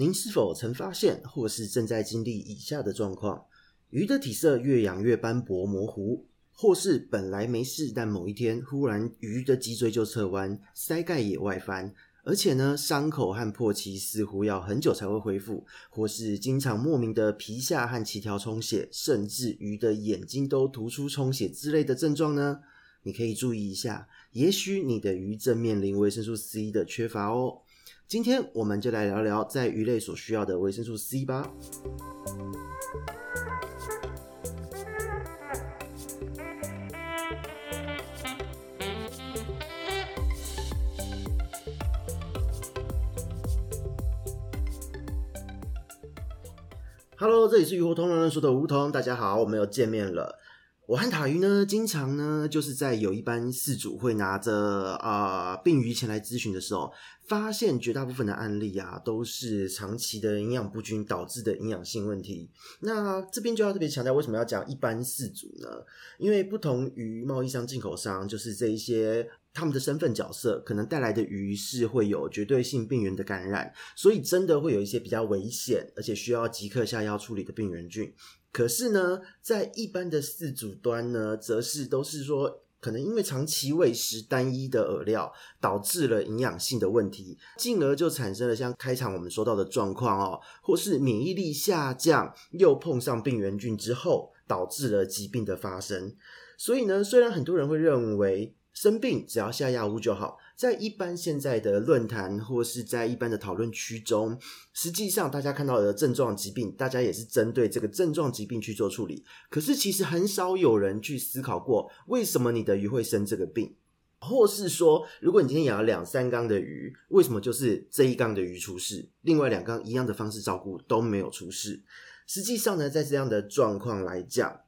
您是否曾发现，或是正在经历以下的状况？鱼的体色越养越斑驳模糊，或是本来没事，但某一天忽然鱼的脊椎就侧弯，鳃盖也外翻，而且呢，伤口和破鳍似乎要很久才会恢复，或是经常莫名的皮下和鳍条充血，甚至鱼的眼睛都突出充血之类的症状呢？你可以注意一下，也许你的鱼正面临维生素 C 的缺乏哦。今天我们就来聊聊在鱼类所需要的维生素 C 吧。Hello，这里是鱼活通乱乱说的梧桐，大家好，我们又见面了。我和塔鱼呢，经常呢，就是在有一班饲主会拿着啊、病鱼前来咨询的时候，发现绝大部分的案例啊，都是长期的营养不均导致的营养性问题。那这边就要特别强调，为什么要讲一般四组呢？因为不同于贸易商、进口商，就是这一些他们的身份角色，可能带来的鱼是会有绝对性病原的感染，所以真的会有一些比较危险，而且需要即刻下药处理的病原菌。可是呢，在一般的四组端呢，则是都是说，可能因为长期喂食单一的饵料，导致了营养性的问题，进而就产生了像开场我们说到的状况哦，或是免疫力下降，又碰上病原菌之后，导致了疾病的发生。所以呢，虽然很多人会认为生病只要下药物就好。在一般现在的论坛或是在一般的讨论区中，实际上大家看到的症状疾病，大家也是针对这个症状疾病去做处理。可是其实很少有人去思考过，为什么你的鱼会生这个病，或是说，如果你今天养了两三缸的鱼，为什么就是这一缸的鱼出事，另外两缸一样的方式照顾都没有出事？实际上呢，在这样的状况来讲，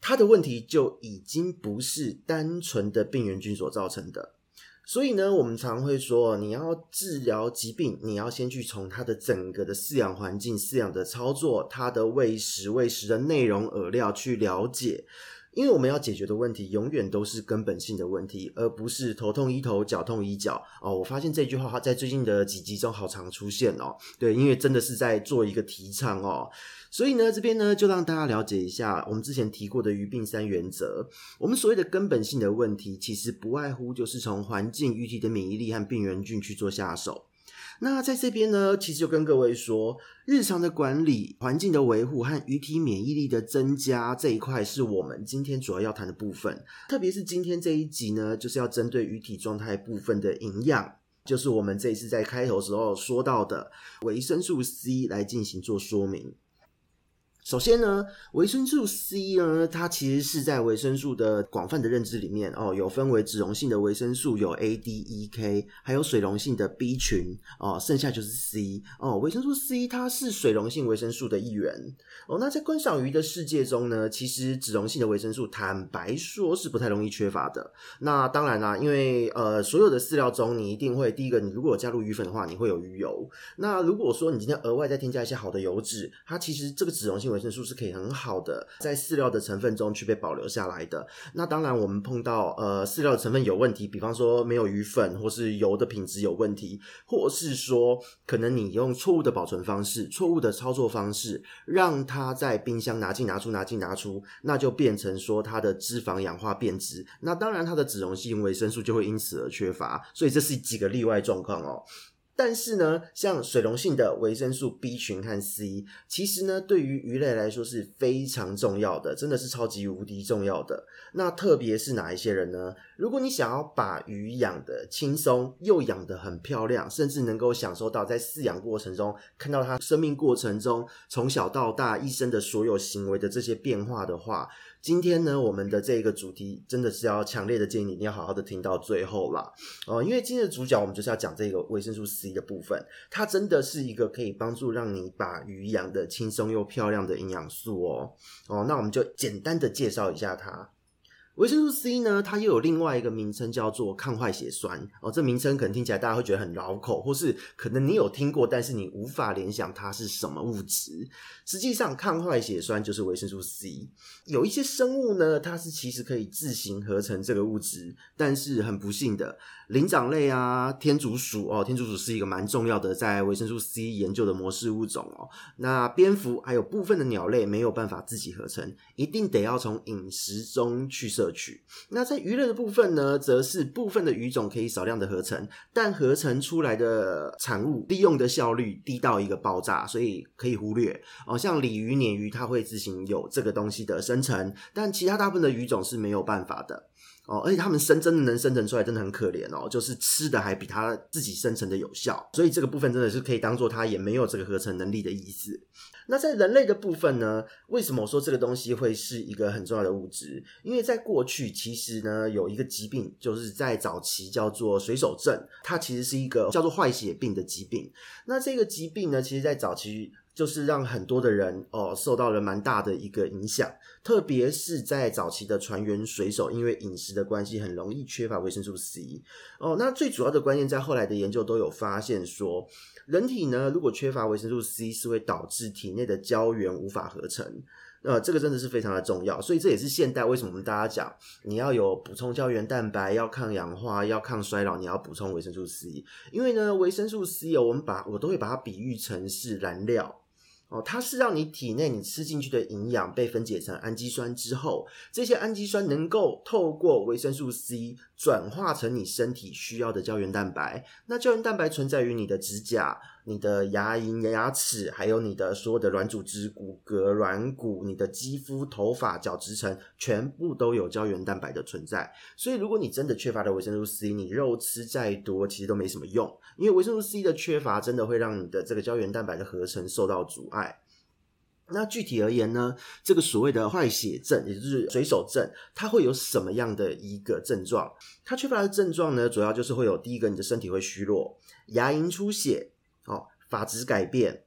它的问题就已经不是单纯的病原菌所造成的。所以呢，我们常会说，你要治疗疾病，你要先去从它的整个的饲养环境、饲养的操作、它的喂食、喂食的内容、饵料去了解。因为我们要解决的问题永远都是根本性的问题，而不是头痛医头，脚痛医脚哦。我发现这句话在最近的几集中好常出现哦。对，因为真的是在做一个提倡哦。所以呢，这边呢就让大家了解一下我们之前提过的鱼病三原则。我们所谓的根本性的问题，其实不外乎就是从环境、鱼体的免疫力和病原菌去做下手。那在这边呢，其实就跟各位说，日常的管理、环境的维护和鱼体免疫力的增加这一块，是我们今天主要要谈的部分。特别是今天这一集呢，就是要针对鱼体状态部分的营养，就是我们这一次在开头时候说到的维生素 C 来进行做说明。首先呢，维生素 C 呢，它其实是在维生素的广泛的认知里面哦，有分为脂溶性的维生素，有 A、D、E、K，还有水溶性的 B 群哦，剩下就是 C 哦。维生素 C 它是水溶性维生素的一员哦。那在观赏鱼的世界中呢，其实脂溶性的维生素坦白说是不太容易缺乏的。那当然啦，因为呃，所有的饲料中你一定会第一个，你如果有加入鱼粉的话，你会有鱼油。那如果说你今天额外再添加一些好的油脂，它其实这个脂溶性维生素是可以很好的在饲料的成分中去被保留下来的。那当然，我们碰到呃饲料成分有问题，比方说没有鱼粉，或是油的品质有问题，或是说可能你用错误的保存方式、错误的操作方式，让它在冰箱拿进拿出、拿进拿出，那就变成说它的脂肪氧化变质。那当然，它的脂溶性维生素就会因此而缺乏。所以这是几个例外状况哦。但是呢，像水溶性的维生素 B 群和 C，其实呢，对于鱼类来说是非常重要的，真的是超级无敌重要的。那特别是哪一些人呢？如果你想要把鱼养得轻松，又养得很漂亮，甚至能够享受到在饲养过程中看到它生命过程中从小到大一生的所有行为的这些变化的话。今天呢，我们的这个主题真的是要强烈的建议你一定要好好的听到最后啦哦，因为今天的主角我们就是要讲这个维生素 C 的部分，它真的是一个可以帮助让你把鱼养的轻松又漂亮的营养素哦哦，那我们就简单的介绍一下它。维生素 C 呢，它又有另外一个名称叫做抗坏血酸哦。这名称可能听起来大家会觉得很绕口，或是可能你有听过，但是你无法联想它是什么物质。实际上，抗坏血酸就是维生素 C。有一些生物呢，它是其实可以自行合成这个物质，但是很不幸的，灵长类啊，天竺鼠哦，天竺鼠是一个蛮重要的在维生素 C 研究的模式物种哦。那蝙蝠还有部分的鸟类没有办法自己合成，一定得要从饮食中去摄取。那在鱼类的部分呢，则是部分的鱼种可以少量的合成，但合成出来的产物利用的效率低到一个爆炸，所以可以忽略哦。像鲤鱼、鲶鱼，它会自行有这个东西的生成，但其他大部分的鱼种是没有办法的。哦，而且他们生真的能生成出来，真的很可怜哦。就是吃的还比它自己生成的有效，所以这个部分真的是可以当做它也没有这个合成能力的意思。那在人类的部分呢？为什么我说这个东西会是一个很重要的物质？因为在过去其实呢，有一个疾病，就是在早期叫做水手症，它其实是一个叫做坏血病的疾病。那这个疾病呢，其实在早期。就是让很多的人哦受到了蛮大的一个影响，特别是在早期的船员水手，因为饮食的关系，很容易缺乏维生素 C 哦。那最主要的关键，在后来的研究都有发现说，人体呢如果缺乏维生素 C，是会导致体内的胶原无法合成。呃，这个真的是非常的重要，所以这也是现代为什么我们大家讲，你要有补充胶原蛋白，要抗氧化，要抗衰老，你要补充维生素 C，因为呢维生素 C 哦，我们把我都会把它比喻成是燃料。哦，它是让你体内你吃进去的营养被分解成氨基酸之后，这些氨基酸能够透过维生素 C 转化成你身体需要的胶原蛋白。那胶原蛋白存在于你的指甲。你的牙龈、牙齿，还有你的所有的软组织、骨骼、软骨、你的肌肤、头发、角质层，全部都有胶原蛋白的存在。所以，如果你真的缺乏了维生素 C，你肉吃再多，其实都没什么用，因为维生素 C 的缺乏真的会让你的这个胶原蛋白的合成受到阻碍。那具体而言呢，这个所谓的坏血症，也就是水手症，它会有什么样的一个症状？它缺乏的症状呢，主要就是会有第一个，你的身体会虚弱，牙龈出血。哦，发质改变、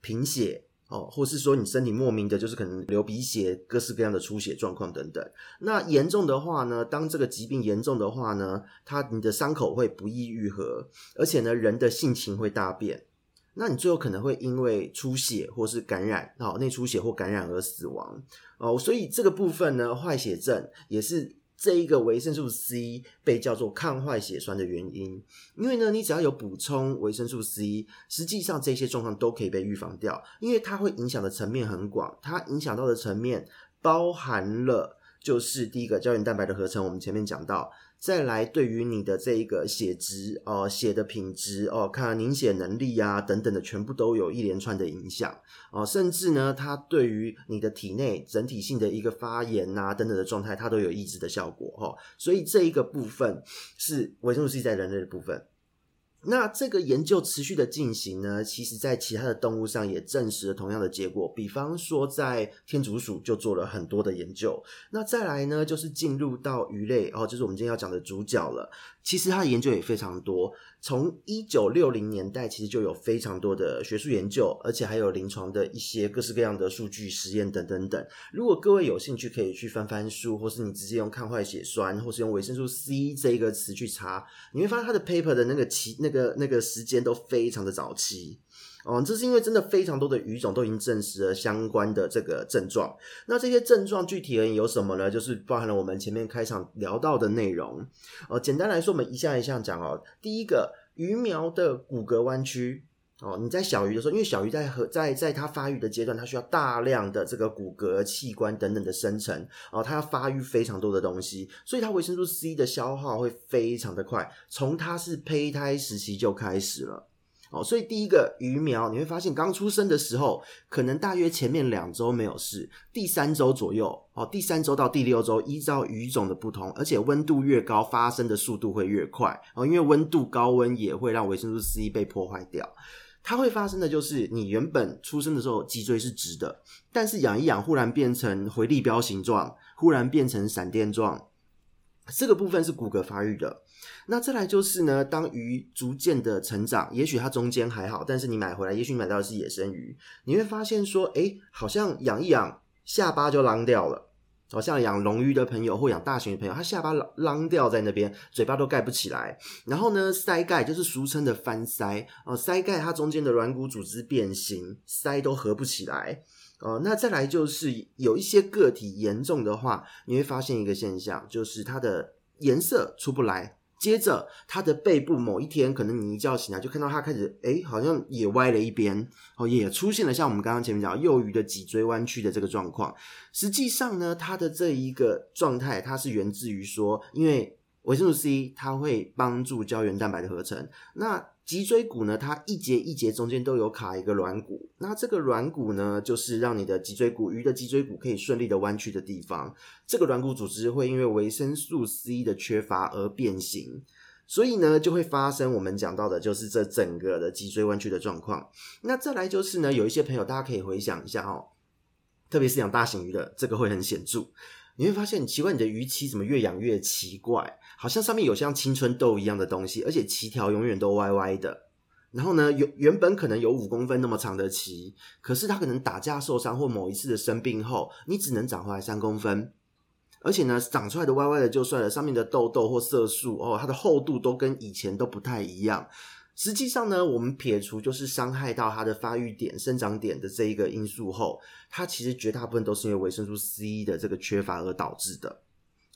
贫血哦，或是说你身体莫名的，就是可能流鼻血、各式各样的出血状况等等。那严重的话呢，当这个疾病严重的话呢，它你的伤口会不易愈合，而且呢，人的性情会大变。那你最后可能会因为出血或是感染，哦，内出血或感染而死亡哦。所以这个部分呢，坏血症也是。这一个维生素 C 被叫做抗坏血栓的原因，因为呢，你只要有补充维生素 C，实际上这些状况都可以被预防掉，因为它会影响的层面很广，它影响到的层面包含了，就是第一个胶原蛋白的合成，我们前面讲到。再来，对于你的这一个血质哦，血的品质哦，看凝血能力啊等等的，全部都有一连串的影响哦，甚至呢，它对于你的体内整体性的一个发炎呐等等的状态，它都有抑制的效果哦。所以这一个部分是维生素 C 在人类的部分。那这个研究持续的进行呢，其实在其他的动物上也证实了同样的结果。比方说，在天竺鼠就做了很多的研究。那再来呢，就是进入到鱼类哦，就是我们今天要讲的主角了。其实它的研究也非常多，从一九六零年代其实就有非常多的学术研究，而且还有临床的一些各式各样的数据实验等等等。如果各位有兴趣，可以去翻翻书，或是你直接用抗坏血酸，或是用维生素 C 这一个词去查，你会发现它的 paper 的那个期那个那个时间都非常的早期。哦，这是因为真的非常多的鱼种都已经证实了相关的这个症状。那这些症状具体而言有什么呢？就是包含了我们前面开场聊到的内容。哦，简单来说，我们一项一项讲哦。第一个，鱼苗的骨骼弯曲。哦，你在小鱼的时候，因为小鱼在和在在它发育的阶段，它需要大量的这个骨骼、器官等等的生成。哦，它要发育非常多的东西，所以它维生素 C 的消耗会非常的快，从它是胚胎时期就开始了。哦，所以第一个鱼苗你会发现，刚出生的时候，可能大约前面两周没有事，第三周左右，哦，第三周到第六周，依照鱼种的不同，而且温度越高，发生的速度会越快。哦，因为温度高温也会让维生素 C 被破坏掉。它会发生的就是，你原本出生的时候脊椎是直的，但是养一养，忽然变成回力镖形状，忽然变成闪电状。这个部分是骨骼发育的，那再来就是呢，当鱼逐渐的成长，也许它中间还好，但是你买回来，也许你买到的是野生鱼，你会发现说，诶，好像养一养，下巴就啷掉了。好像养龙鱼的朋友或养大型的朋友，他下巴啷掉在那边，嘴巴都盖不起来。然后呢，鳃盖就是俗称的翻鳃哦，鳃盖它中间的软骨组织变形，鳃都合不起来。哦，那再来就是有一些个体严重的话，你会发现一个现象，就是它的颜色出不来，接着它的背部某一天，可能你一觉醒来就看到它开始，哎，好像也歪了一边，哦，也出现了像我们刚刚前面讲幼鱼的脊椎弯曲的这个状况。实际上呢，它的这一个状态，它是源自于说，因为维生素 C 它会帮助胶原蛋白的合成，那。脊椎骨呢，它一节一节中间都有卡一个软骨，那这个软骨呢，就是让你的脊椎骨，鱼的脊椎骨可以顺利的弯曲的地方。这个软骨组织会因为维生素 C 的缺乏而变形，所以呢，就会发生我们讲到的，就是这整个的脊椎弯曲的状况。那再来就是呢，有一些朋友大家可以回想一下哦，特别是养大型鱼的，这个会很显著。你会发现，奇怪，你的鱼鳍怎么越养越奇怪？好像上面有像青春痘一样的东西，而且鳍条永远都歪歪的。然后呢，原原本可能有五公分那么长的鳍，可是它可能打架受伤或某一次的生病后，你只能长回来三公分。而且呢，长出来的歪歪的就算了，上面的痘痘或色素哦，它的厚度都跟以前都不太一样。实际上呢，我们撇除就是伤害到它的发育点、生长点的这一个因素后，它其实绝大部分都是因为维生素 C 的这个缺乏而导致的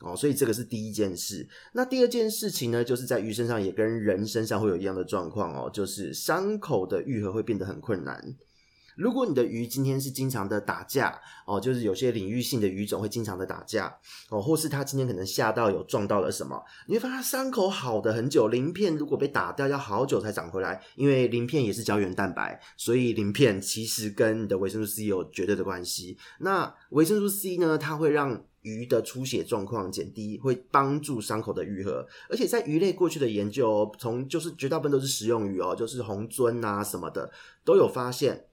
哦。所以这个是第一件事。那第二件事情呢，就是在鱼身上也跟人身上会有一样的状况哦，就是伤口的愈合会变得很困难。如果你的鱼今天是经常的打架哦，就是有些领域性的鱼种会经常的打架哦，或是它今天可能吓到有撞到了什么，你会发现它伤口好的很久，鳞片如果被打掉要好久才长回来，因为鳞片也是胶原蛋白，所以鳞片其实跟你的维生素 C 有绝对的关系。那维生素 C 呢，它会让鱼的出血状况减低，会帮助伤口的愈合，而且在鱼类过去的研究，从就是绝大部分都是食用鱼哦，就是红鳟啊什么的都有发现。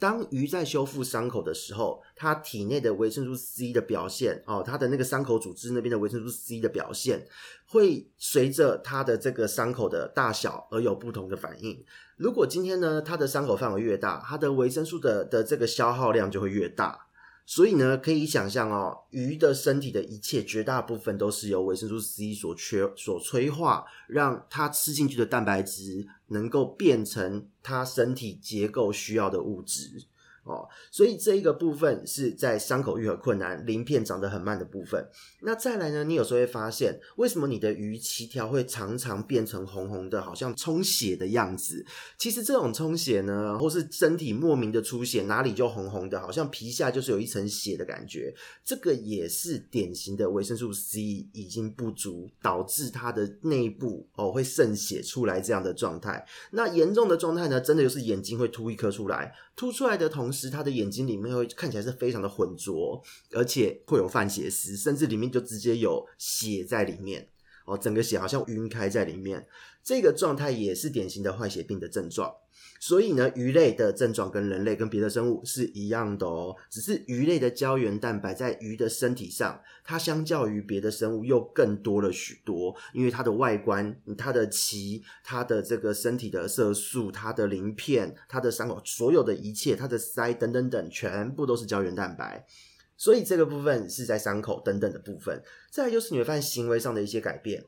当鱼在修复伤口的时候，它体内的维生素 C 的表现哦，它的那个伤口组织那边的维生素 C 的表现，会随着它的这个伤口的大小而有不同的反应。如果今天呢，它的伤口范围越大，它的维生素的的这个消耗量就会越大。所以呢，可以想象哦，鱼的身体的一切绝大部分都是由维生素 C 所缺所催化，让它吃进去的蛋白质能够变成它身体结构需要的物质。哦，所以这一个部分是在伤口愈合困难、鳞片长得很慢的部分。那再来呢，你有时候会发现，为什么你的鱼鳍条会常常变成红红的，好像充血的样子？其实这种充血呢，或是身体莫名的出血，哪里就红红的，好像皮下就是有一层血的感觉。这个也是典型的维生素 C 已经不足，导致它的内部哦会渗血出来这样的状态。那严重的状态呢，真的就是眼睛会凸一颗出来。凸出来的同时，他的眼睛里面会看起来是非常的浑浊，而且会有泛血丝，甚至里面就直接有血在里面哦，整个血好像晕开在里面。这个状态也是典型的坏血病的症状。所以呢，鱼类的症状跟人类跟别的生物是一样的哦，只是鱼类的胶原蛋白在鱼的身体上，它相较于别的生物又更多了许多，因为它的外观、它的鳍、它的这个身体的色素、它的鳞片、它的伤口，所有的一切、它的鳃等等等，全部都是胶原蛋白。所以这个部分是在伤口等等的部分。再就是你会发现行为上的一些改变，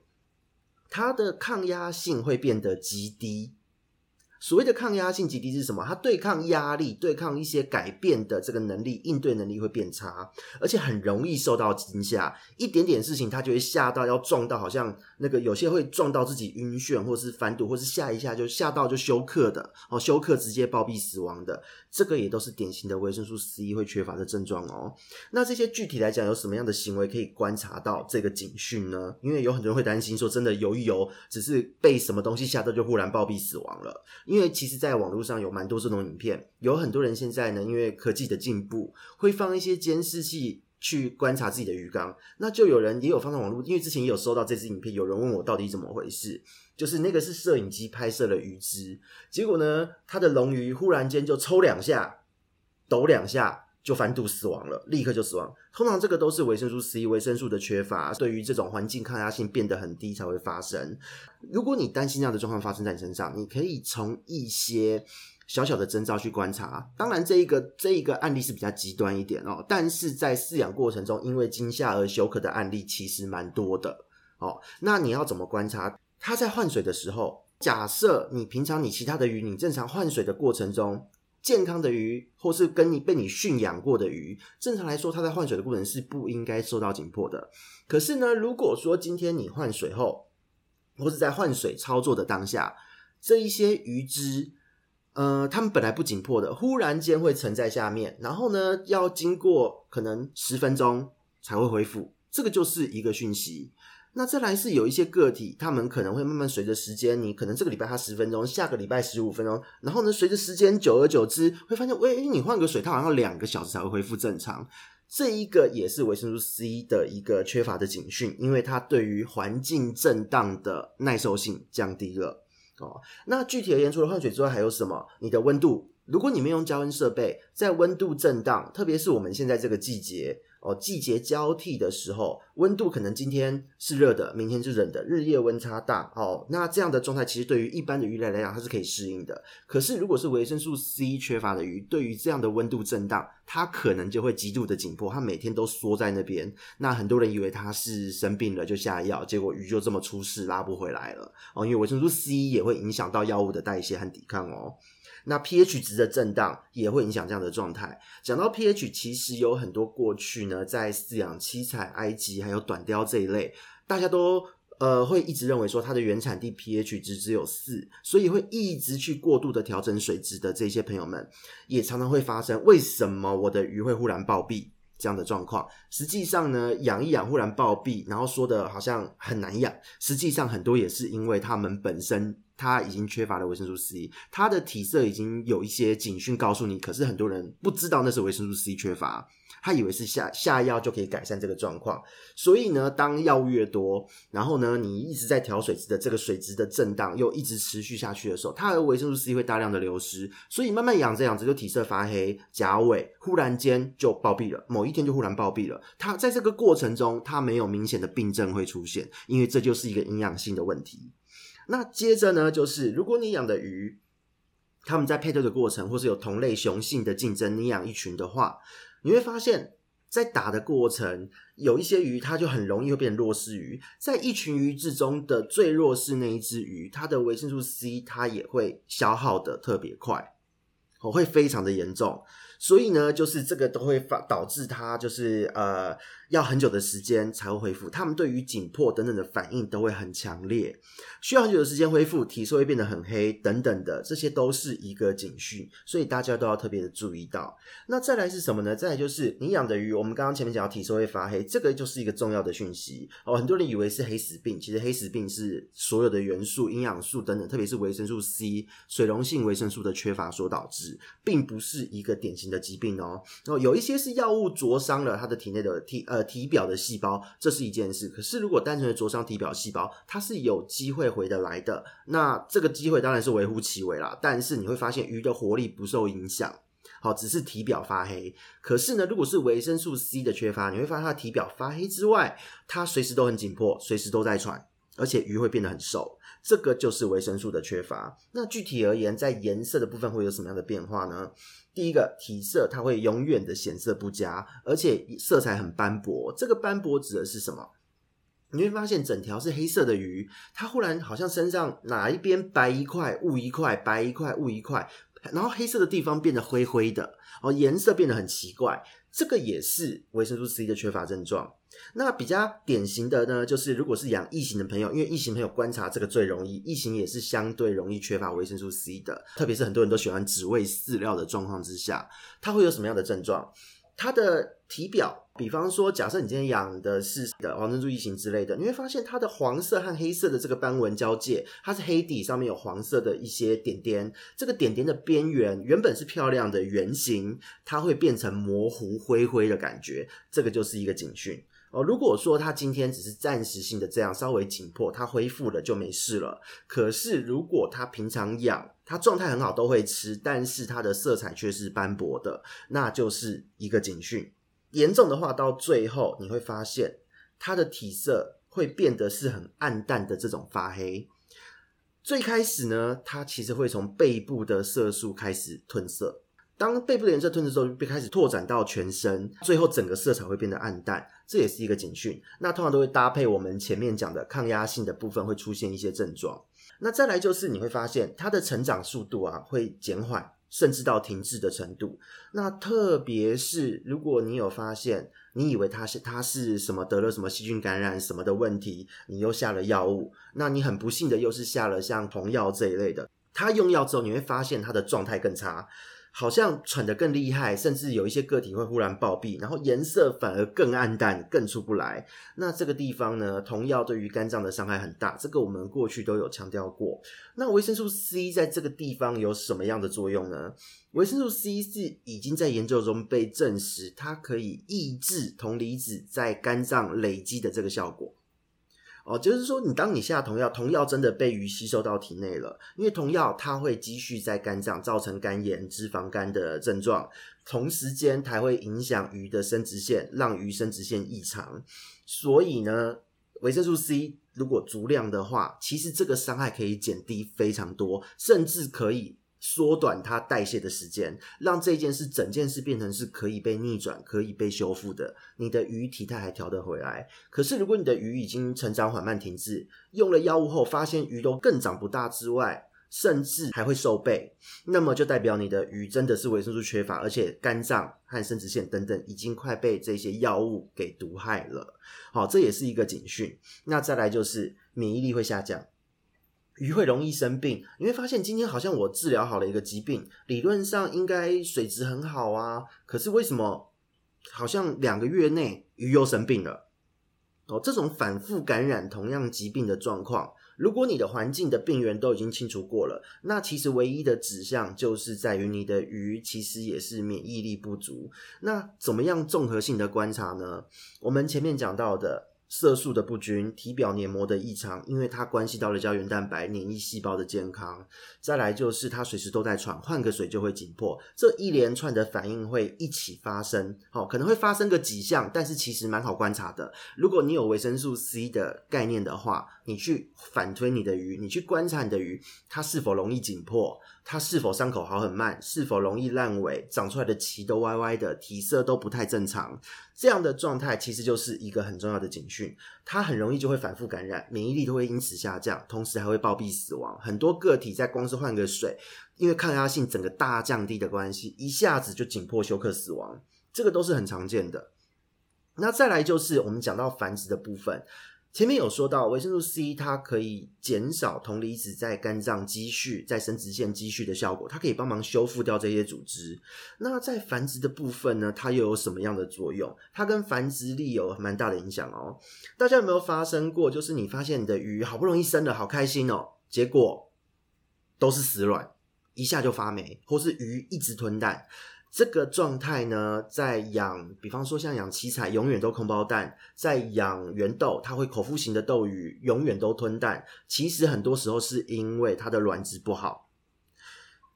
它的抗压性会变得极低。所谓的抗压性极低是什么？它对抗压力、对抗一些改变的这个能力、应对能力会变差，而且很容易受到惊吓。一点点事情，它就会吓到要撞到，好像那个有些会撞到自己晕眩，或是翻肚，或是吓一下就吓到就休克的哦，休克直接暴毙死亡的，这个也都是典型的维生素 C 会缺乏的症状哦。那这些具体来讲，有什么样的行为可以观察到这个警讯呢？因为有很多人会担心说，真的游一游，只是被什么东西吓到就忽然暴毙死亡了。因为其实，在网络上有蛮多这种影片，有很多人现在呢，因为科技的进步，会放一些监视器去观察自己的鱼缸。那就有人也有放在网络，因为之前也有收到这支影片，有人问我到底怎么回事，就是那个是摄影机拍摄的鱼只，结果呢，它的龙鱼忽然间就抽两下，抖两下。就翻肚死亡了，立刻就死亡。通常这个都是维生素 C 维生素的缺乏，对于这种环境抗压性变得很低才会发生。如果你担心这样的状况发生在你身上，你可以从一些小小的征兆去观察。当然，这一个这一个案例是比较极端一点哦，但是在饲养过程中因为惊吓而休克的案例其实蛮多的哦。那你要怎么观察？它在换水的时候，假设你平常你其他的鱼，你正常换水的过程中。健康的鱼，或是跟你被你驯养过的鱼，正常来说，它在换水的过程是不应该受到紧迫的。可是呢，如果说今天你换水后，或是在换水操作的当下，这一些鱼只，呃，它们本来不紧迫的，忽然间会沉在下面，然后呢，要经过可能十分钟才会恢复，这个就是一个讯息。那再来是有一些个体，他们可能会慢慢随着时间，你可能这个礼拜它十分钟，下个礼拜十五分钟，然后呢，随着时间久而久之，会发现，喂，你换个水，它好像两个小时才会恢复正常。这一个也是维生素 C 的一个缺乏的警讯，因为它对于环境震荡的耐受性降低了。哦，那具体而言，除了换水之外，还有什么？你的温度，如果你没用加温设备，在温度震荡，特别是我们现在这个季节。哦，季节交替的时候，温度可能今天是热的，明天是冷的，日夜温差大。哦，那这样的状态其实对于一般的鱼类来讲，它是可以适应的。可是如果是维生素 C 缺乏的鱼，对于这样的温度震荡，它可能就会极度的紧迫，它每天都缩在那边。那很多人以为它是生病了就下药，结果鱼就这么出事，拉不回来了。哦，因为维生素 C 也会影响到药物的代谢和抵抗哦。那 pH 值的震荡也会影响这样的状态。讲到 pH，其实有很多过去呢，在饲养七彩、埃及还有短鯛这一类，大家都呃会一直认为说它的原产地 pH 值只有四，所以会一直去过度的调整水质的这些朋友们，也常常会发生为什么我的鱼会忽然暴毙这样的状况。实际上呢，养一养忽然暴毙，然后说的好像很难养，实际上很多也是因为他们本身。它已经缺乏了维生素 C，它的体色已经有一些警讯告诉你，可是很多人不知道那是维生素 C 缺乏，他以为是下下药就可以改善这个状况。所以呢，当药物越多，然后呢，你一直在调水质的这个水质的震荡又一直持续下去的时候，它的维生素 C 会大量的流失，所以慢慢养着养着就体色发黑、甲尾，忽然间就暴毙了，某一天就忽然暴毙了。它在这个过程中，它没有明显的病症会出现，因为这就是一个营养性的问题。那接着呢，就是如果你养的鱼，他们在配对的过程，或是有同类雄性的竞争，你养一群的话，你会发现在打的过程，有一些鱼它就很容易会变弱势鱼，在一群鱼之中的最弱势那一只鱼，它的维生素 C 它也会消耗的特别快，哦，会非常的严重。所以呢，就是这个都会发导致它就是呃要很久的时间才会恢复。他们对于紧迫等等的反应都会很强烈，需要很久的时间恢复，体色会变得很黑等等的，这些都是一个警讯，所以大家都要特别的注意到。那再来是什么呢？再来就是你养的鱼，我们刚刚前面讲到体色会发黑，这个就是一个重要的讯息哦。很多人以为是黑死病，其实黑死病是所有的元素、营养素等等，特别是维生素 C、水溶性维生素的缺乏所导致，并不是一个典型的疾病哦，然后有一些是药物灼伤了他的体内的体体表的细胞，这是一件事。可是如果单纯的灼伤体表细胞，它是有机会回得来的。那这个机会当然是微乎其微啦。但是你会发现鱼的活力不受影响，好，只是体表发黑。可是呢，如果是维生素 C 的缺乏，你会发现它体表发黑之外，它随时都很紧迫，随时都在喘，而且鱼会变得很瘦。这个就是维生素的缺乏。那具体而言，在颜色的部分会有什么样的变化呢？第一个体色，它会永远的显色不佳，而且色彩很斑驳。这个斑驳指的是什么？你会发现整条是黑色的鱼，它忽然好像身上哪一边白一块雾一块，白一块雾一块，然后黑色的地方变得灰灰的，哦，颜色变得很奇怪。这个也是维生素 C 的缺乏症状。那比较典型的呢，就是如果是养异型的朋友，因为异型朋友观察这个最容易，异型也是相对容易缺乏维生素 C 的，特别是很多人都喜欢只喂饲料的状况之下，它会有什么样的症状？它的体表，比方说，假设你今天养的是的黄珍珠异型之类的，你会发现它的黄色和黑色的这个斑纹交界，它是黑底上面有黄色的一些点点，这个点点的边缘原本是漂亮的圆形，它会变成模糊灰灰的感觉，这个就是一个警讯。哦，如果说它今天只是暂时性的这样稍微紧迫，它恢复了就没事了。可是如果它平常养，它状态很好，都会吃，但是它的色彩却是斑驳的，那就是一个警讯。严重的话，到最后你会发现它的体色会变得是很暗淡的这种发黑。最开始呢，它其实会从背部的色素开始褪色。当背部的颜色褪色之后，就开始拓展到全身，最后整个色彩会变得暗淡，这也是一个警讯。那通常都会搭配我们前面讲的抗压性的部分，会出现一些症状。那再来就是你会发现它的成长速度啊会减缓，甚至到停滞的程度。那特别是如果你有发现，你以为他是他是什么得了什么细菌感染什么的问题，你又下了药物，那你很不幸的又是下了像红药这一类的，他用药之后你会发现他的状态更差。好像喘得更厉害，甚至有一些个体会忽然暴毙，然后颜色反而更暗淡，更出不来。那这个地方呢，同样对于肝脏的伤害很大，这个我们过去都有强调过。那维生素 C 在这个地方有什么样的作用呢？维生素 C 是已经在研究中被证实，它可以抑制铜离子在肝脏累积的这个效果。哦，就是说，你当你下铜药，铜药真的被鱼吸收到体内了，因为铜药它会积蓄在肝脏，造成肝炎、脂肪肝的症状，同时间它会影响鱼的生殖腺，让鱼生殖腺异常。所以呢，维生素 C 如果足量的话，其实这个伤害可以减低非常多，甚至可以。缩短它代谢的时间，让这件事整件事变成是可以被逆转、可以被修复的。你的鱼体态还调得回来。可是如果你的鱼已经成长缓慢停滞，用了药物后发现鱼都更长不大之外，甚至还会瘦背，那么就代表你的鱼真的是维生素缺乏，而且肝脏和生殖腺等等已经快被这些药物给毒害了。好，这也是一个警讯。那再来就是免疫力会下降。鱼会容易生病，你会发现今天好像我治疗好了一个疾病，理论上应该水质很好啊，可是为什么好像两个月内鱼又生病了？哦，这种反复感染同样疾病的状况，如果你的环境的病原都已经清除过了，那其实唯一的指向就是在于你的鱼其实也是免疫力不足。那怎么样综合性的观察呢？我们前面讲到的。色素的不均、体表黏膜的异常，因为它关系到了胶原蛋白、免疫细胞的健康。再来就是它随时都在喘，换个水就会紧迫，这一连串的反应会一起发生。哦，可能会发生个几项，但是其实蛮好观察的。如果你有维生素 C 的概念的话，你去反推你的鱼，你去观察你的鱼，它是否容易紧迫，它是否伤口好很慢，是否容易烂尾，长出来的鳍都歪歪的，体色都不太正常。这样的状态其实就是一个很重要的警讯，它很容易就会反复感染，免疫力都会因此下降，同时还会暴毙死亡。很多个体在光是换个水，因为抗压性整个大降低的关系，一下子就紧迫休克死亡，这个都是很常见的。那再来就是我们讲到繁殖的部分。前面有说到维生素 C，它可以减少铜离子在肝脏积蓄、在生殖腺积蓄的效果，它可以帮忙修复掉这些组织。那在繁殖的部分呢，它又有什么样的作用？它跟繁殖力有蛮大的影响哦。大家有没有发生过？就是你发现你的鱼好不容易生了，好开心哦，结果都是死卵，一下就发霉，或是鱼一直吞蛋。这个状态呢，在养，比方说像养七彩，永远都空包蛋；在养圆豆，它会口服型的豆鱼，永远都吞蛋。其实很多时候是因为它的卵子不好。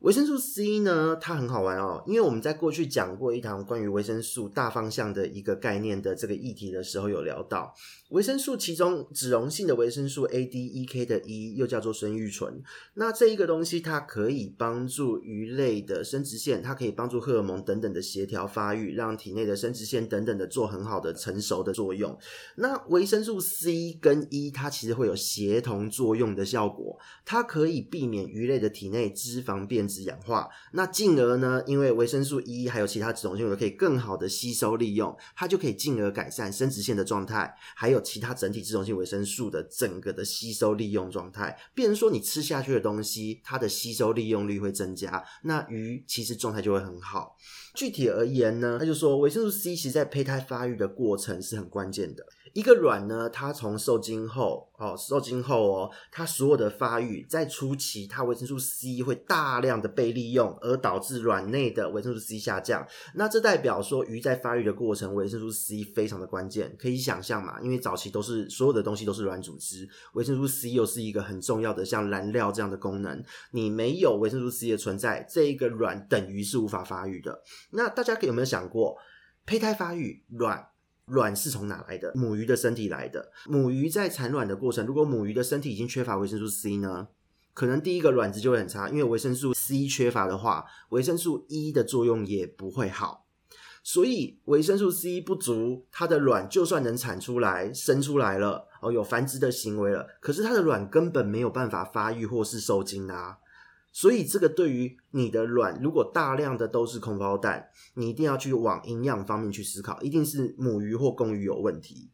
维生素 C 呢，它很好玩哦，因为我们在过去讲过一堂关于维生素大方向的一个概念的这个议题的时候，有聊到维生素，其中脂溶性的维生素 A、D、E、K 的 E 又叫做生育醇。那这一个东西，它可以帮助鱼类的生殖腺，它可以帮助荷尔蒙等等的协调发育，让体内的生殖腺等等的做很好的成熟的作用。那维生素 C 跟 E，它其实会有协同作用的效果，它可以避免鱼类的体内脂肪变质氧化，那进而呢，因为维生素 E 还有其他脂溶性可以更好的吸收利用，它就可以进而改善生殖腺的状态，还有其他整体脂溶性维生素的整个的吸收利用状态。变成说你吃下去的东西，它的吸收利用率会增加，那鱼其实状态就会很好。具体而言呢，他就说维生素 C 其实在胚胎发育的过程是很关键的。一个卵呢，它从受精后，哦，受精后哦，它所有的发育在初期，它维生素 C 会大量的被利用，而导致卵内的维生素 C 下降。那这代表说鱼在发育的过程，维生素 C 非常的关键。可以想象嘛，因为早期都是所有的东西都是软组织，维生素 C 又是一个很重要的像燃料这样的功能。你没有维生素 C 的存在，这一个卵等于是无法发育的。那大家有没有想过，胚胎发育卵？卵是从哪来的？母鱼的身体来的。母鱼在产卵的过程，如果母鱼的身体已经缺乏维生素 C 呢，可能第一个卵质就会很差，因为维生素 C 缺乏的话，维生素 E 的作用也不会好。所以维生素 C 不足，它的卵就算能产出来、生出来了，哦，有繁殖的行为了，可是它的卵根本没有办法发育或是受精啊。所以这个对于你的卵，如果大量的都是空包蛋，你一定要去往营养方面去思考，一定是母鱼或公鱼有问题。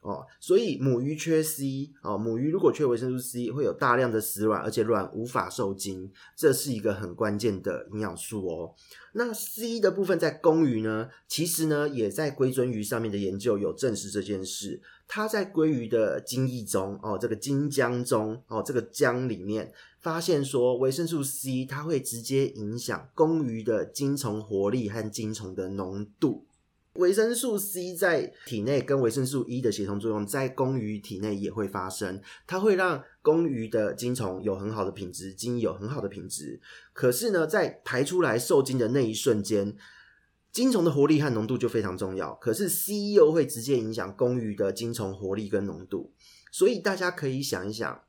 哦，所以母鱼缺 C 哦，母鱼如果缺维生素 C，会有大量的死卵，而且卵无法受精，这是一个很关键的营养素哦。那 C 的部分在公鱼呢，其实呢也在龟尊鱼上面的研究有证实这件事。它在鲑鱼的精液中哦，这个精浆中哦，这个浆里面发现说维生素 C 它会直接影响公鱼的精虫活力和精虫的浓度。维生素 C 在体内跟维生素 E 的协同作用，在公鱼体内也会发生，它会让公鱼的精虫有很好的品质，精有很好的品质。可是呢，在排出来受精的那一瞬间，金虫的活力和浓度就非常重要。可是 C E O 会直接影响公鱼的金虫活力跟浓度，所以大家可以想一想。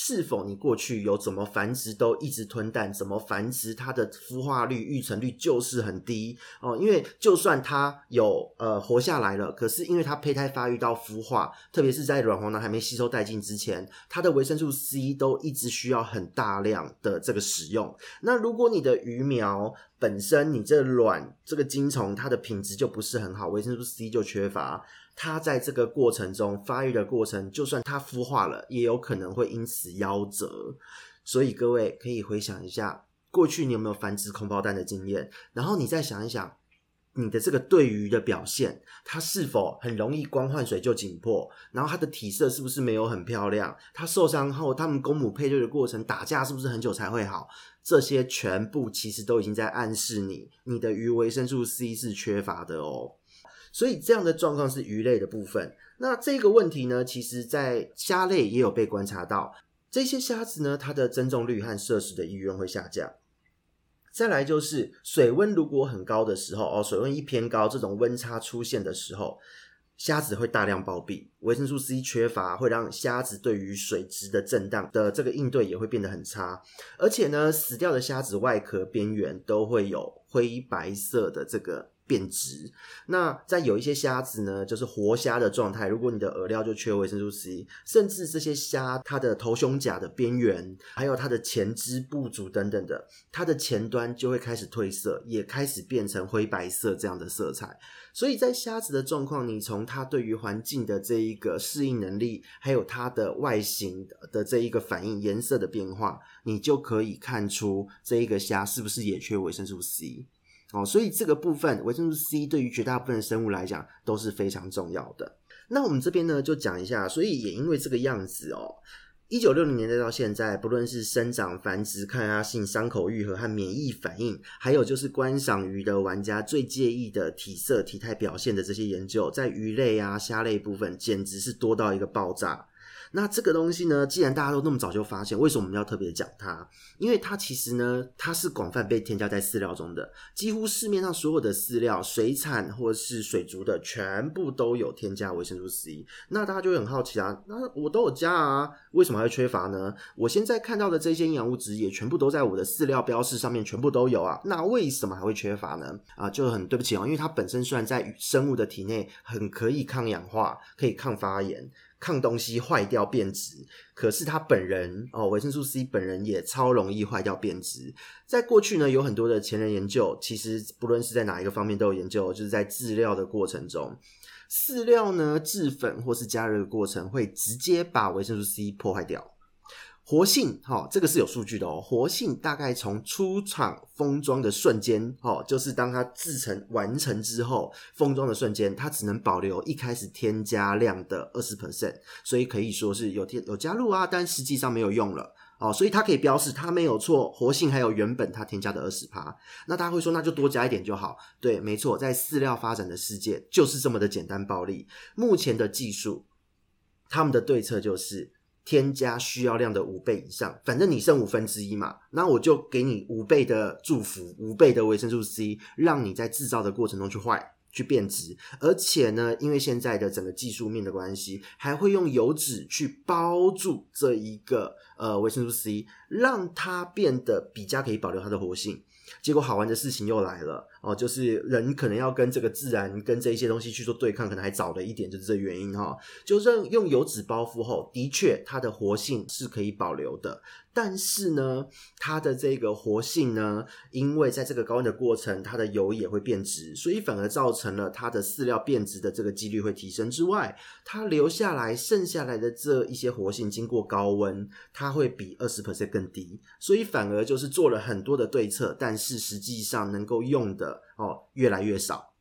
是否你过去有怎么繁殖都一直吞蛋，怎么繁殖它的孵化率、育成率就是很低哦？因为就算它有呃活下来了，可是因为它胚胎发育到孵化，特别是在卵黄囊还没吸收殆尽之前，它的维生素 C 都一直需要很大量的这个使用。那如果你的鱼苗本身你这卵这个精虫它的品质就不是很好，维生素 C 就缺乏。它在这个过程中发育的过程，就算它孵化了，也有可能会因此夭折。所以各位可以回想一下，过去你有没有繁殖空包蛋的经验？然后你再想一想，你的这个对鱼的表现，它是否很容易光换水就紧迫？然后它的体色是不是没有很漂亮？它受伤后，它们公母配对的过程打架是不是很久才会好？这些全部其实都已经在暗示你，你的鱼维生素 C 是缺乏的哦。所以这样的状况是鱼类的部分。那这个问题呢，其实在虾类也有被观察到。这些虾子呢，它的增重率和摄食的意愿会下降。再来就是水温如果很高的时候，哦，水温一偏高，这种温差出现的时候，虾子会大量暴毙。维生素 C 缺乏会让虾子对于水质的震荡的这个应对也会变得很差。而且呢，死掉的虾子外壳边缘都会有灰白色的这个。变质。那在有一些虾子呢，就是活虾的状态。如果你的饵料就缺维生素 C，甚至这些虾它的头胸甲的边缘，还有它的前肢部足等等的，它的前端就会开始褪色，也开始变成灰白色这样的色彩。所以在虾子的状况，你从它对于环境的这一个适应能力，还有它的外形的这一个反应、颜色的变化，你就可以看出这一个虾是不是也缺维生素 C。哦，所以这个部分维生素 C 对于绝大部分的生物来讲都是非常重要的。那我们这边呢就讲一下，所以也因为这个样子哦，一九六零年代到现在，不论是生长、繁殖、抗压性、伤口愈合和免疫反应，还有就是观赏鱼的玩家最介意的体色、体态表现的这些研究，在鱼类啊、虾类部分，简直是多到一个爆炸。那这个东西呢，既然大家都那么早就发现，为什么我们要特别讲它？因为它其实呢，它是广泛被添加在饲料中的，几乎市面上所有的饲料，水产或是水族的，全部都有添加维生素 C。那大家就很好奇啊，那我都有加啊，为什么还会缺乏呢？我现在看到的这些营养物质也全部都在我的饲料标示上面全部都有啊，那为什么还会缺乏呢？啊，就很对不起哦，因为它本身虽然在生物的体内很可以抗氧化，可以抗发炎。抗东西坏掉变质，可是它本人哦，维生素 C 本人也超容易坏掉变质。在过去呢，有很多的前人研究，其实不论是在哪一个方面都有研究，就是在制料的过程中，饲料呢制粉或是加热的过程，会直接把维生素 C 破坏掉。活性，哈，这个是有数据的哦。活性大概从出厂封装的瞬间，哦，就是当它制成完成之后，封装的瞬间，它只能保留一开始添加量的二十 percent，所以可以说是有添有加入啊，但实际上没有用了哦。所以它可以标示它没有错，活性还有原本它添加的二十趴。那大家会说，那就多加一点就好。对，没错，在饲料发展的世界就是这么的简单暴力。目前的技术，他们的对策就是。添加需要量的五倍以上，反正你剩五分之一嘛，那我就给你五倍的祝福，五倍的维生素 C，让你在制造的过程中去坏、去变质。而且呢，因为现在的整个技术面的关系，还会用油脂去包住这一个呃维生素 C，让它变得比较可以保留它的活性。结果好玩的事情又来了哦，就是人可能要跟这个自然跟这一些东西去做对抗，可能还早了一点，就是这原因哈。就是用油脂包覆后，的确它的活性是可以保留的，但是呢，它的这个活性呢，因为在这个高温的过程，它的油也会变质，所以反而造成了它的饲料变质的这个几率会提升。之外，它留下来剩下来的这一些活性，经过高温，它会比二十 percent 更低，所以反而就是做了很多的对策，但是实际上能够用的哦越来越少，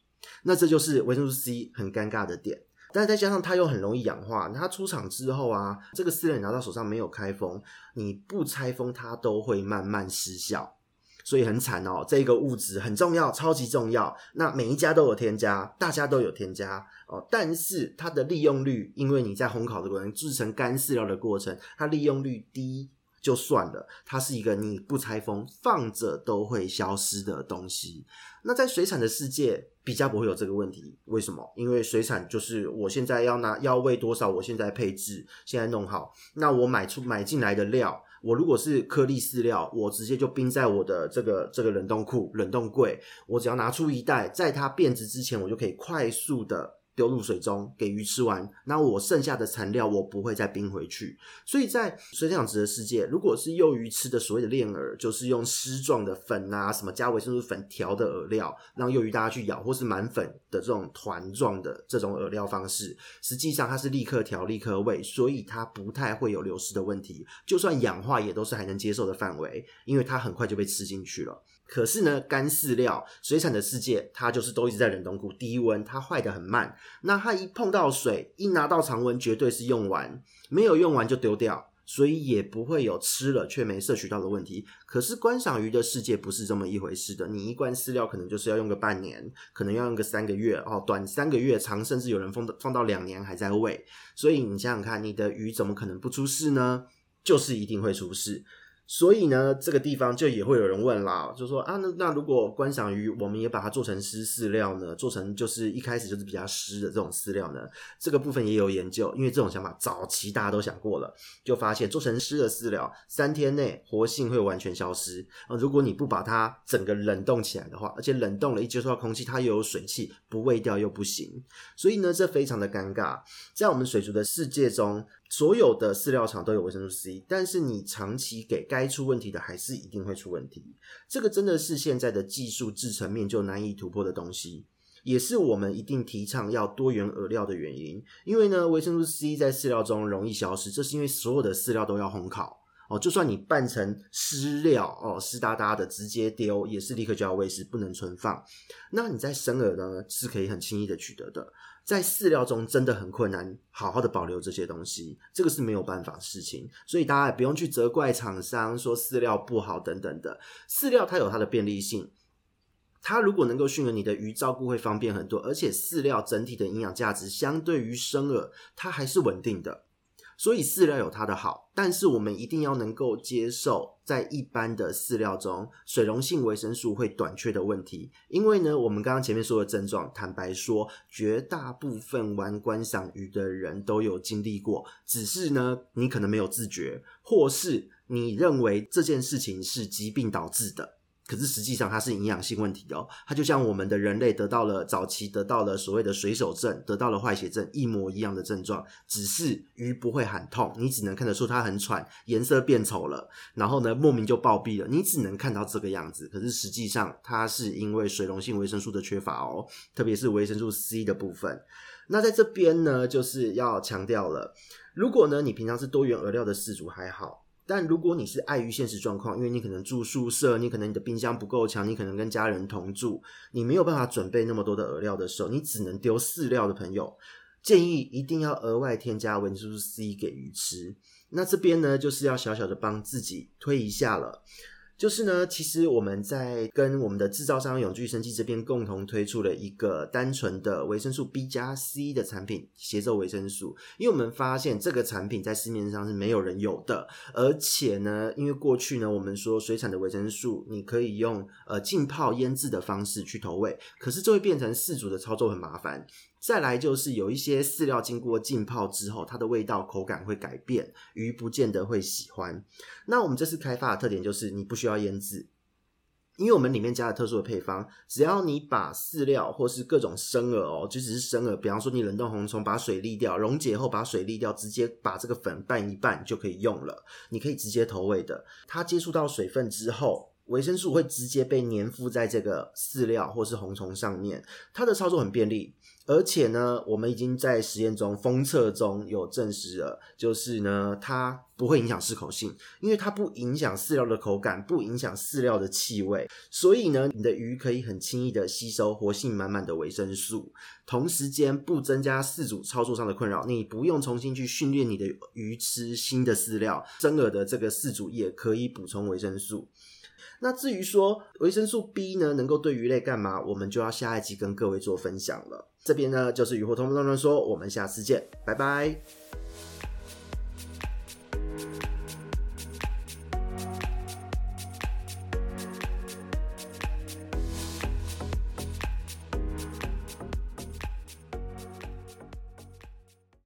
那这就是维生素 C 很尴尬的点。但是再加上它又很容易氧化，它出厂之后啊，这个饲料你拿到手上没有开封，你不拆封它都会慢慢失效，所以很惨哦。这个物质很重要，超级重要。那每一家都有添加，大家都有添加哦，但是它的利用率，因为你在烘烤的过程、制成干饲料的过程，它利用率低。就算了，它是一个你不拆封放着都会消失的东西。那在水产的世界比较不会有这个问题，为什么？因为水产就是我现在要拿要喂多少，我现在配置，现在弄好。那我买出买进来的料，我如果是颗粒饲料，我直接就冰在我的这个这个冷冻库、冷冻柜，我只要拿出一袋，在它变质之前，我就可以快速的。丢入水中给鱼吃完，那我剩下的残料我不会再冰回去。所以在水养殖的世界，如果是幼鱼吃的所谓的链饵，就是用丝状的粉啊，什么加维生素粉调的饵料，让幼鱼大家去咬，或是满粉的这种团状的这种饵料方式，实际上它是立刻调、立刻喂，所以它不太会有流失的问题。就算氧化，也都是还能接受的范围，因为它很快就被吃进去了。可是呢，干饲料水产的世界，它就是都一直在冷冻库低温，它坏得很慢。那它一碰到水，一拿到常温，绝对是用完，没有用完就丢掉，所以也不会有吃了却没摄取到的问题。可是观赏鱼的世界不是这么一回事的，你一罐饲料可能就是要用个半年，可能要用个三个月哦，短三个月，长甚至有人放放到两年还在喂。所以你想想看，你的鱼怎么可能不出事呢？就是一定会出事。所以呢，这个地方就也会有人问啦，就说啊，那那如果观赏鱼，我们也把它做成湿饲料呢？做成就是一开始就是比较湿的这种饲料呢？这个部分也有研究，因为这种想法早期大家都想过了，就发现做成湿的饲料，三天内活性会完全消失啊！如果你不把它整个冷冻起来的话，而且冷冻了一接触到空气，它又有水汽，不喂掉又不行，所以呢，这非常的尴尬。在我们水族的世界中。所有的饲料厂都有维生素 C，但是你长期给该出问题的还是一定会出问题。这个真的是现在的技术制程面就难以突破的东西，也是我们一定提倡要多元饵料的原因。因为呢，维生素 C 在饲料中容易消失，这是因为所有的饲料都要烘烤哦。就算你拌成湿料哦，湿哒哒的直接丢，也是立刻就要喂食，不能存放。那你在生饵呢，是可以很轻易的取得的。在饲料中真的很困难，好好的保留这些东西，这个是没有办法的事情，所以大家也不用去责怪厂商说饲料不好等等的。饲料它有它的便利性，它如果能够驯养你的鱼，照顾会方便很多，而且饲料整体的营养价值相对于生饵，它还是稳定的。所以饲料有它的好，但是我们一定要能够接受，在一般的饲料中，水溶性维生素会短缺的问题。因为呢，我们刚刚前面说的症状，坦白说，绝大部分玩观赏鱼的人都有经历过，只是呢，你可能没有自觉，或是你认为这件事情是疾病导致的。可是实际上它是营养性问题哦，它就像我们的人类得到了早期得到了所谓的水手症，得到了坏血症一模一样的症状，只是鱼不会喊痛，你只能看得出它很喘，颜色变丑了，然后呢，莫名就暴毙了，你只能看到这个样子。可是实际上它是因为水溶性维生素的缺乏哦，特别是维生素 C 的部分。那在这边呢，就是要强调了，如果呢你平常是多元饵料的饲主还好。但如果你是碍于现实状况，因为你可能住宿舍，你可能你的冰箱不够强，你可能跟家人同住，你没有办法准备那么多的饵料的时候，你只能丢饲料的朋友，建议一定要额外添加维生素 C 给鱼吃。那这边呢，就是要小小的帮自己推一下了。就是呢，其实我们在跟我们的制造商永聚生技这边共同推出了一个单纯的维生素 B 加 C 的产品，协奏维生素。因为我们发现这个产品在市面上是没有人有的，而且呢，因为过去呢，我们说水产的维生素你可以用呃浸泡腌制的方式去投喂，可是这会变成饲主的操作很麻烦。再来就是有一些饲料经过浸泡之后，它的味道口感会改变，鱼不见得会喜欢。那我们这次开发的特点就是你不需要腌制，因为我们里面加了特殊的配方，只要你把饲料或是各种生饵哦，就只是生饵，比方说你冷冻红虫，把水沥掉，溶解后把水沥掉，直接把这个粉拌一拌就可以用了。你可以直接投喂的，它接触到水分之后。维生素会直接被粘附在这个饲料或是红虫上面，它的操作很便利，而且呢，我们已经在实验中封测中有证实了，就是呢，它不会影响适口性，因为它不影响饲料的口感，不影响饲料的气味，所以呢，你的鱼可以很轻易的吸收活性满满的维生素，同时间不增加饲主操作上的困扰，你不用重新去训练你的鱼吃新的饲料，生饵的这个饲主也可以补充维生素。那至于说维生素 B 呢，能够对鱼类干嘛？我们就要下一集跟各位做分享了。这边呢就是鱼活通乱乱说，我们下次见，拜拜。